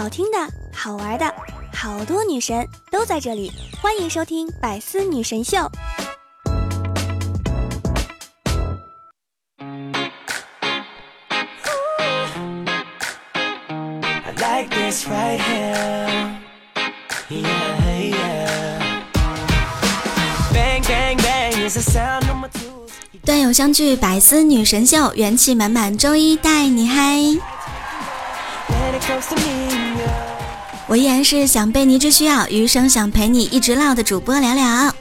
好听的、好玩的，好多女神都在这里，欢迎收听百思女神秀。段友相聚，百思女神秀，元气满满，周一带你嗨。我依然是想被你只需要，余生想陪你一直唠的主播聊聊。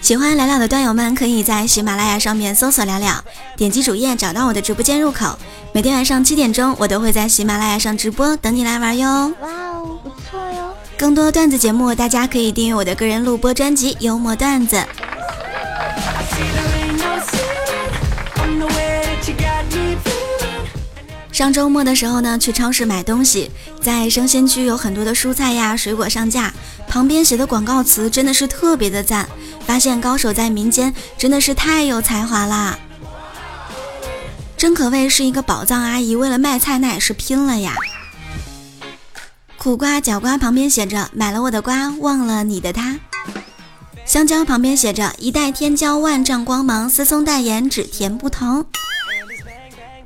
喜欢聊聊的段友们，可以在喜马拉雅上面搜索聊聊，点击主页找到我的直播间入口。每天晚上七点钟，我都会在喜马拉雅上直播，等你来玩哟。哇哦，不错哟！更多段子节目，大家可以订阅我的个人录播专辑《幽默段子》。上周末的时候呢，去超市买东西，在生鲜区有很多的蔬菜呀、水果上架，旁边写的广告词真的是特别的赞。发现高手在民间，真的是太有才华啦！真可谓是一个宝藏阿姨，为了卖菜那也是拼了呀。苦瓜、角瓜旁边写着“买了我的瓜，忘了你的他”。香蕉旁边写着“一代天骄万丈光芒，思松代言只甜不疼”。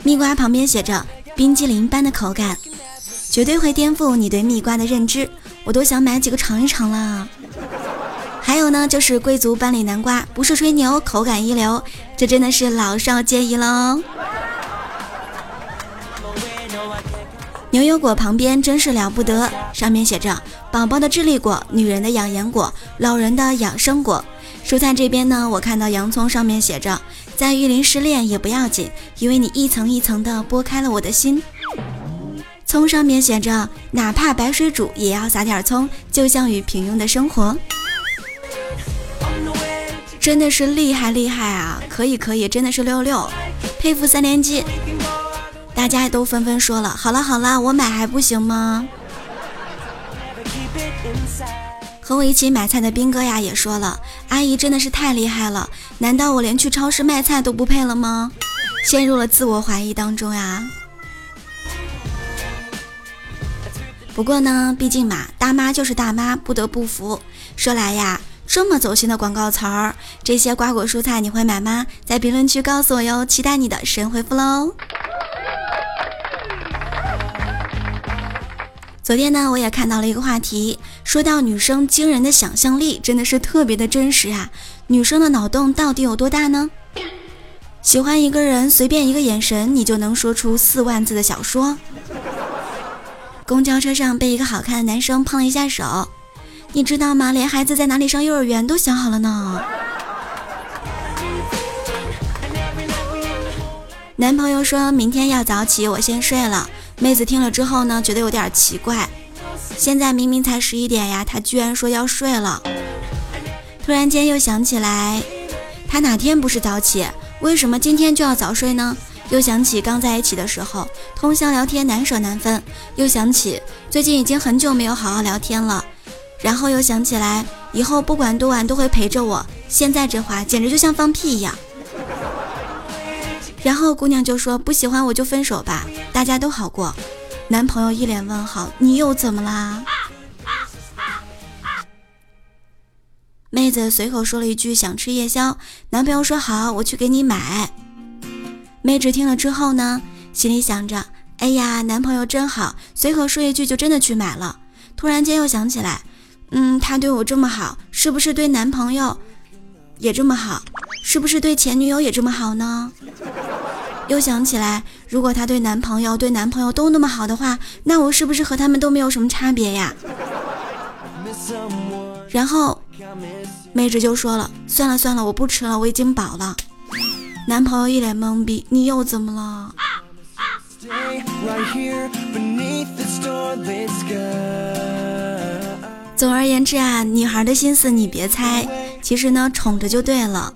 蜜瓜旁边写着。冰激凌般的口感，绝对会颠覆你对蜜瓜的认知，我都想买几个尝一尝啦。还有呢，就是贵族班里南瓜，不是吹牛，口感一流，这真的是老少皆宜喽。牛油果旁边真是了不得，上面写着宝宝的智力果，女人的养颜果，老人的养生果。蔬菜这边呢，我看到洋葱上面写着。在玉林失恋也不要紧，因为你一层一层的剥开了我的心。葱上面写着，哪怕白水煮也要撒点葱，就像与平庸的生活。真的是厉害厉害啊！可以可以，真的是六六，佩服三连击。大家都纷纷说了，好了好了，我买还不行吗？和我一起买菜的兵哥呀也说了，阿姨真的是太厉害了，难道我连去超市卖菜都不配了吗？陷入了自我怀疑当中呀。不过呢，毕竟嘛，大妈就是大妈，不得不服。说来呀，这么走心的广告词儿，这些瓜果蔬菜你会买吗？在评论区告诉我哟，期待你的神回复喽。昨天呢，我也看到了一个话题，说到女生惊人的想象力，真的是特别的真实啊！女生的脑洞到底有多大呢？喜欢一个人，随便一个眼神，你就能说出四万字的小说。公交车上被一个好看的男生碰了一下手，你知道吗？连孩子在哪里上幼儿园都想好了呢。男朋友说明天要早起，我先睡了。妹子听了之后呢，觉得有点奇怪。现在明明才十一点呀，他居然说要睡了。突然间又想起来，他哪天不是早起？为什么今天就要早睡呢？又想起刚在一起的时候，通宵聊天难舍难分。又想起最近已经很久没有好好聊天了。然后又想起来，以后不管多晚都会陪着我。现在这话简直就像放屁一样。然后姑娘就说：“不喜欢我就分手吧，大家都好过。”男朋友一脸问号：“你又怎么啦？”妹子随口说了一句：“想吃夜宵。”男朋友说：“好，我去给你买。”妹子听了之后呢，心里想着：“哎呀，男朋友真好，随口说一句就真的去买了。”突然间又想起来：“嗯，他对我这么好，是不是对男朋友也这么好？是不是对前女友也这么好呢？”又想起来，如果她对男朋友、对男朋友都那么好的话，那我是不是和他们都没有什么差别呀？然后妹纸就说了：“算了算了，我不吃了，我已经饱了。”男朋友一脸懵逼：“你又怎么了？”总而言之啊，女孩的心思你别猜，其实呢，宠着就对了。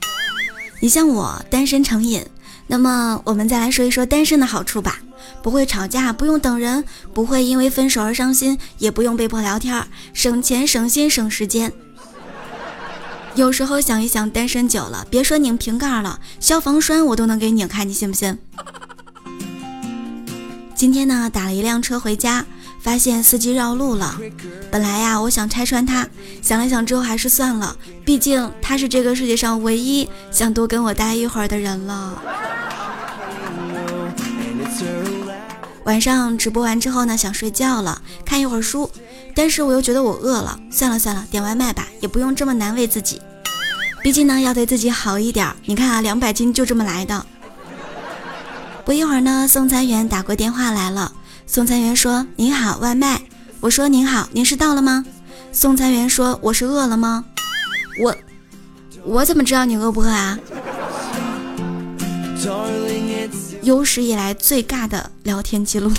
你像我单身成瘾。那么我们再来说一说单身的好处吧，不会吵架，不用等人，不会因为分手而伤心，也不用被迫聊天，省钱省心省时间。有时候想一想，单身久了，别说拧瓶盖了，消防栓我都能给拧开，你信不信？今天呢，打了一辆车回家，发现司机绕路了。本来呀，我想拆穿他，想了想之后还是算了，毕竟他是这个世界上唯一想多跟我待一会儿的人了。晚上直播完之后呢，想睡觉了，看一会儿书，但是我又觉得我饿了，算了算了，点外卖吧，也不用这么难为自己。毕竟呢，要对自己好一点。你看啊，两百斤就这么来的。不一会儿呢，送餐员打过电话来了。送餐员说：“您好，外卖。”我说：“您好，您是到了吗？”送餐员说：“我是饿了吗？”我我怎么知道你饿不饿啊？有史以来最尬的聊天记录。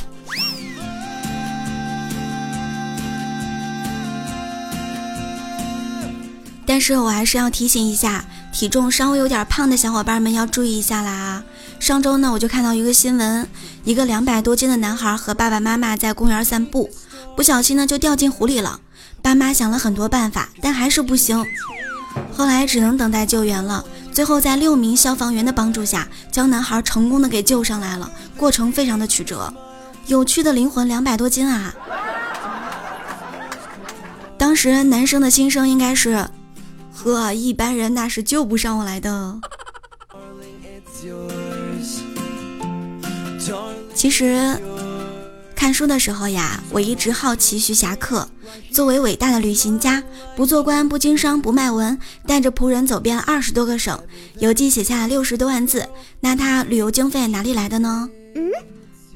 但是我还是要提醒一下，体重稍微有点胖的小伙伴们要注意一下啦。上周呢，我就看到一个新闻，一个两百多斤的男孩和爸爸妈妈在公园散步，不小心呢就掉进湖里了。爸妈想了很多办法，但还是不行，后来只能等待救援了。最后在六名消防员的帮助下，将男孩成功的给救上来了。过程非常的曲折，有趣的灵魂两百多斤啊！当时男生的心声应该是。呵，一般人那是救不上我来的。其实看书的时候呀，我一直好奇徐霞客作为伟大的旅行家，不做官，不经商，不卖文，带着仆人走遍了二十多个省，游记写下了六十多万字。那他旅游经费哪里来的呢？嗯，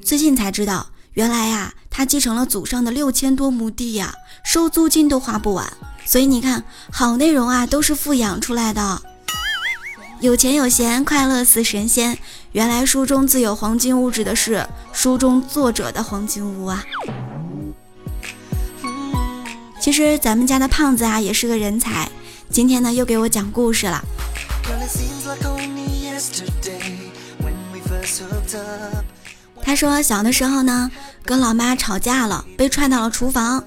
最近才知道，原来呀，他继承了祖上的六千多亩地呀，收租金都花不完。所以你看，好内容啊，都是富养出来的。有钱有闲，快乐似神仙。原来书中自有黄金屋，指的是书中作者的黄金屋啊。其实咱们家的胖子啊，也是个人才。今天呢，又给我讲故事了。他说小的时候呢，跟老妈吵架了，被踹到了厨房。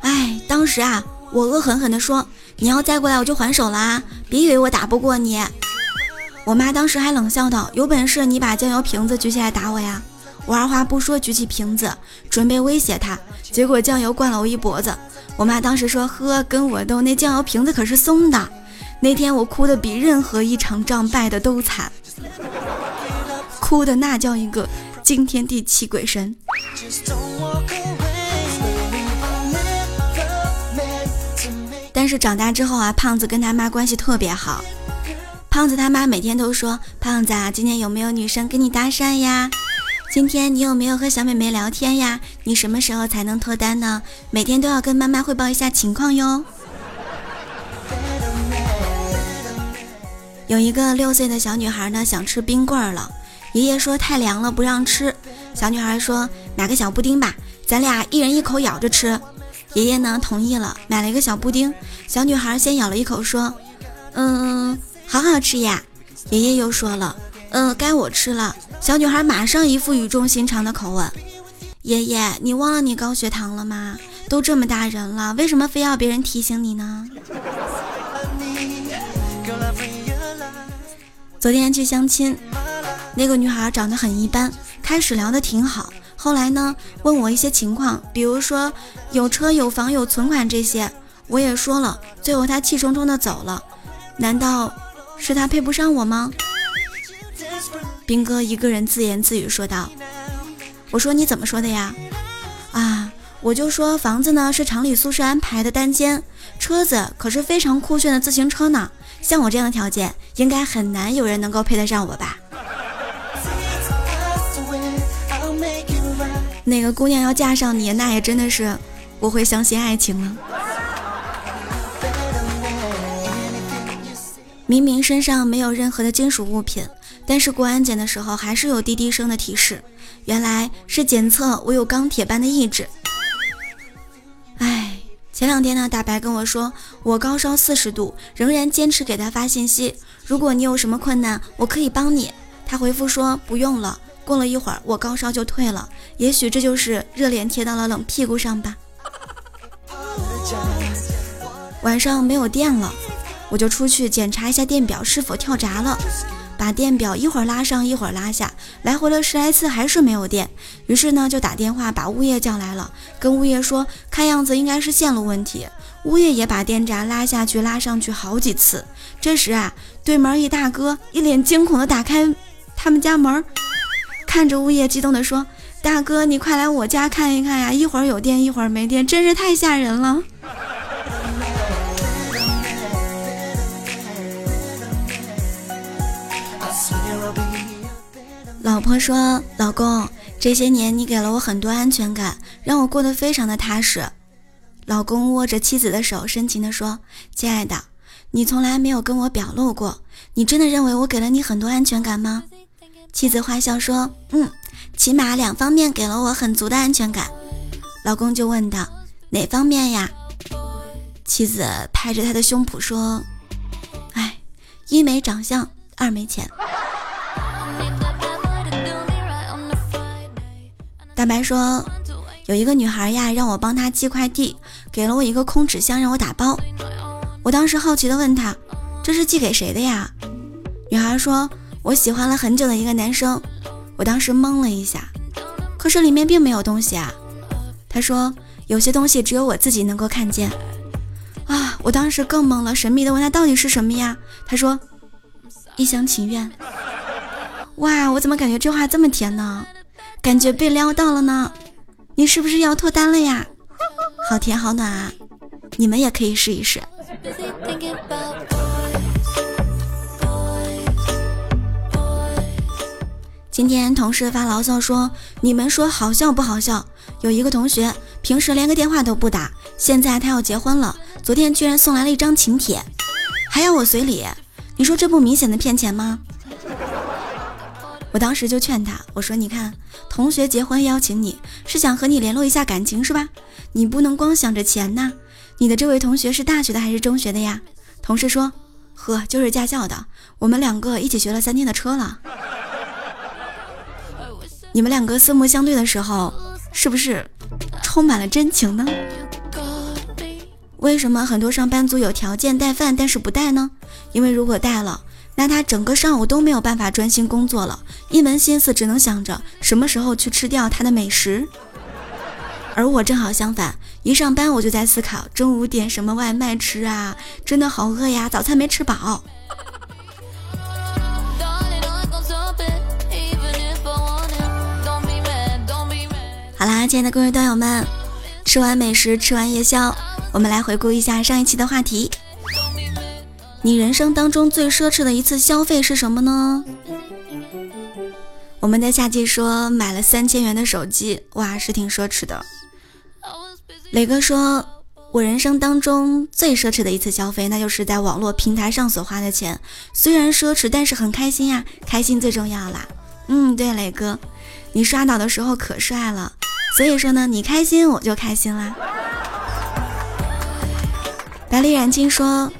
哎，当时啊。我恶狠狠地说：“你要再过来，我就还手啦！别以为我打不过你。”我妈当时还冷笑道：“有本事你把酱油瓶子举起来打我呀！”我二话不说举起瓶子，准备威胁她，结果酱油灌了我一脖子。我妈当时说：“呵，跟我斗，那酱油瓶子可是松的。”那天我哭的比任何一场仗败的都惨，哭的那叫一个惊天地泣鬼神。但是长大之后啊，胖子跟他妈关系特别好。胖子他妈每天都说：“胖子啊，今天有没有女生跟你搭讪呀？今天你有没有和小美眉聊天呀？你什么时候才能脱单呢？每天都要跟妈妈汇报一下情况哟。”有一个六岁的小女孩呢，想吃冰棍了，爷爷说太凉了不让吃。小女孩说：“买个小布丁吧，咱俩一人一口咬着吃。”爷爷呢同意了，买了一个小布丁。小女孩先咬了一口，说：“嗯，好好吃呀。”爷爷又说了：“嗯，该我吃了。”小女孩马上一副语重心长的口吻：“爷爷，你忘了你高血糖了吗？都这么大人了，为什么非要别人提醒你呢？”昨天去相亲，那个女孩长得很一般，开始聊得挺好。后来呢？问我一些情况，比如说有车有房有存款这些，我也说了。最后他气冲冲的走了。难道是他配不上我吗？兵哥一个人自言自语说道：“我说你怎么说的呀？啊，我就说房子呢是厂里宿舍安排的单间，车子可是非常酷炫的自行车呢。像我这样的条件，应该很难有人能够配得上我吧。”哪个姑娘要嫁上你，那也真的是我会相信爱情了。明明身上没有任何的金属物品，但是过安检的时候还是有滴滴声的提示，原来是检测我有钢铁般的意志。哎，前两天呢，大白跟我说我高烧四十度，仍然坚持给他发信息，如果你有什么困难，我可以帮你。他回复说不用了。过了一会儿，我高烧就退了。也许这就是热脸贴到了冷屁股上吧。晚上没有电了，我就出去检查一下电表是否跳闸了。把电表一会儿拉上一会儿拉下，来回了十来次还是没有电。于是呢就打电话把物业叫来了，跟物业说看样子应该是线路问题。物业也把电闸拉下去拉上去好几次。这时啊，对门一大哥一脸惊恐的打开他们家门，看着物业激动的说：“大哥，你快来我家看一看呀！一会儿有电一会儿没电，真是太吓人了。”老婆说：“老公，这些年你给了我很多安全感，让我过得非常的踏实。”老公握着妻子的手，深情地说：“亲爱的，你从来没有跟我表露过，你真的认为我给了你很多安全感吗？”妻子坏笑说：“嗯，起码两方面给了我很足的安全感。”老公就问道：“哪方面呀？”妻子拍着他的胸脯说：“哎，一没长相，二没钱。”大白说：“有一个女孩呀，让我帮她寄快递，给了我一个空纸箱让我打包。我当时好奇的问她：‘这是寄给谁的呀？’女孩说：‘我喜欢了很久的一个男生。’我当时懵了一下，可是里面并没有东西啊。她说：‘有些东西只有我自己能够看见。’啊，我当时更懵了，神秘的问她到底是什么呀？她说：‘一厢情愿。’哇，我怎么感觉这话这么甜呢？”感觉被撩到了呢，你是不是要脱单了呀？好甜好暖啊！你们也可以试一试。今天同事发牢骚说：“你们说好笑不好笑？有一个同学平时连个电话都不打，现在他要结婚了，昨天居然送来了一张请帖，还要我随礼。你说这不明显的骗钱吗？”我当时就劝他，我说：“你看，同学结婚邀请你是想和你联络一下感情是吧？你不能光想着钱呐。你的这位同学是大学的还是中学的呀？”同事说：“呵，就是驾校的。我们两个一起学了三天的车了。你们两个四目相对的时候，是不是充满了真情呢？为什么很多上班族有条件带饭，但是不带呢？因为如果带了。”那他整个上午都没有办法专心工作了，一门心思只能想着什么时候去吃掉他的美食。而我正好相反，一上班我就在思考中午点什么外卖吃啊，真的好饿呀，早餐没吃饱。好啦，亲爱的各位段友们，吃完美食，吃完夜宵，我们来回顾一下上一期的话题。你人生当中最奢侈的一次消费是什么呢？我们的夏季说买了三千元的手机，哇，是挺奢侈的。磊哥说，我人生当中最奢侈的一次消费，那就是在网络平台上所花的钱，虽然奢侈，但是很开心呀，开心最重要啦。嗯，对，磊哥，你刷到的时候可帅了，所以说呢，你开心我就开心啦。百里染青说。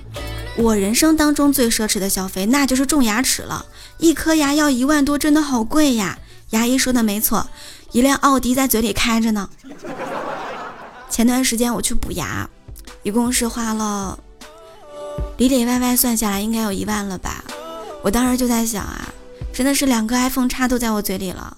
我人生当中最奢侈的消费，那就是种牙齿了。一颗牙要一万多，真的好贵呀！牙医说的没错，一辆奥迪在嘴里开着呢。前段时间我去补牙，一共是花了里里外外算下来应该有一万了吧？我当时就在想啊，真的是两个 iPhone 叉都在我嘴里了。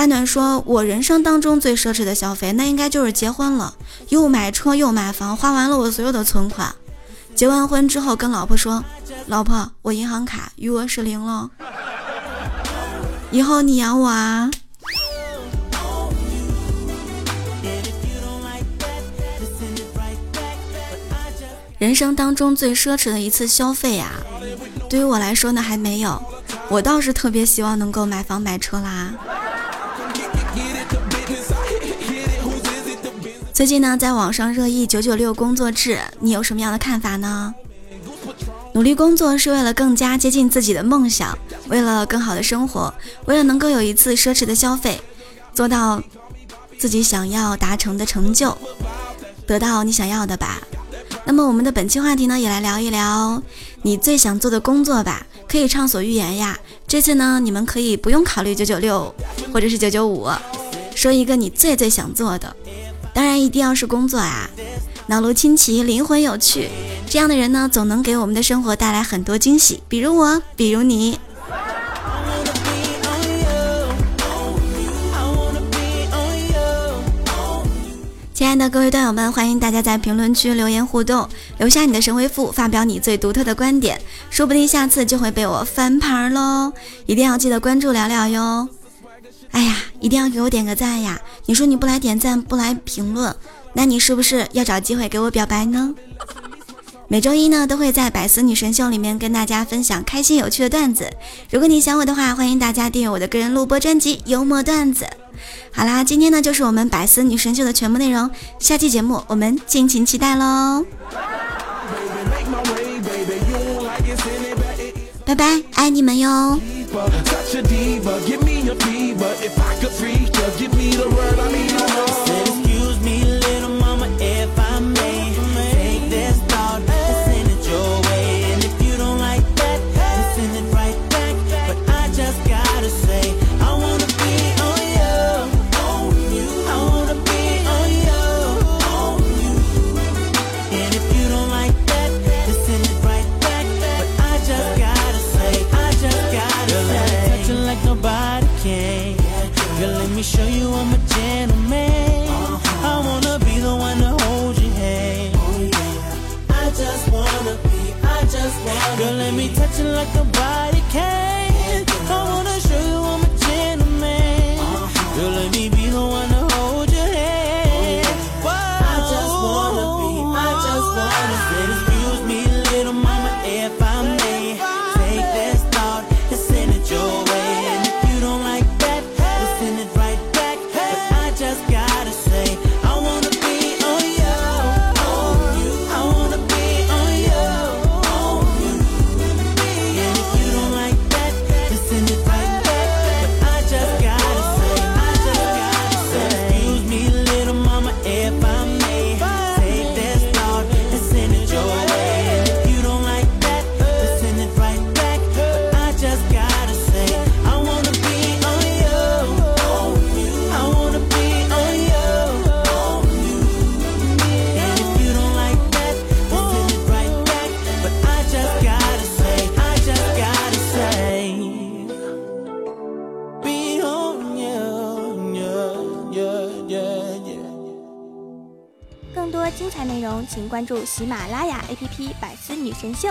大暖说：“我人生当中最奢侈的消费，那应该就是结婚了，又买车又买房，花完了我所有的存款。结完婚之后，跟老婆说：‘老婆，我银行卡余额是零了，以后你养我啊。’人生当中最奢侈的一次消费啊，对于我来说呢，还没有。我倒是特别希望能够买房买车啦。”最近呢，在网上热议“九九六”工作制，你有什么样的看法呢？努力工作是为了更加接近自己的梦想，为了更好的生活，为了能够有一次奢侈的消费，做到自己想要达成的成就，得到你想要的吧。那么我们的本期话题呢，也来聊一聊你最想做的工作吧，可以畅所欲言呀。这次呢，你们可以不用考虑九九六或者是九九五，说一个你最最想做的。当然一定要是工作啊！脑颅清奇，灵魂有趣。这样的人呢，总能给我们的生活带来很多惊喜。比如我，比如你。亲爱的各位段友们，欢迎大家在评论区留言互动，留下你的神回复，发表你最独特的观点，说不定下次就会被我翻盘喽！一定要记得关注聊聊哟。哎呀，一定要给我点个赞呀！你说你不来点赞，不来评论，那你是不是要找机会给我表白呢？每周一呢，都会在百思女神秀里面跟大家分享开心有趣的段子。如果你想我的话，欢迎大家订阅我的个人录播专辑《幽默段子》。好啦，今天呢就是我们百思女神秀的全部内容，下期节目我们敬请期待喽！拜拜，爱你们哟！更多精彩内容，请关注喜马拉雅 APP《百思女神秀》。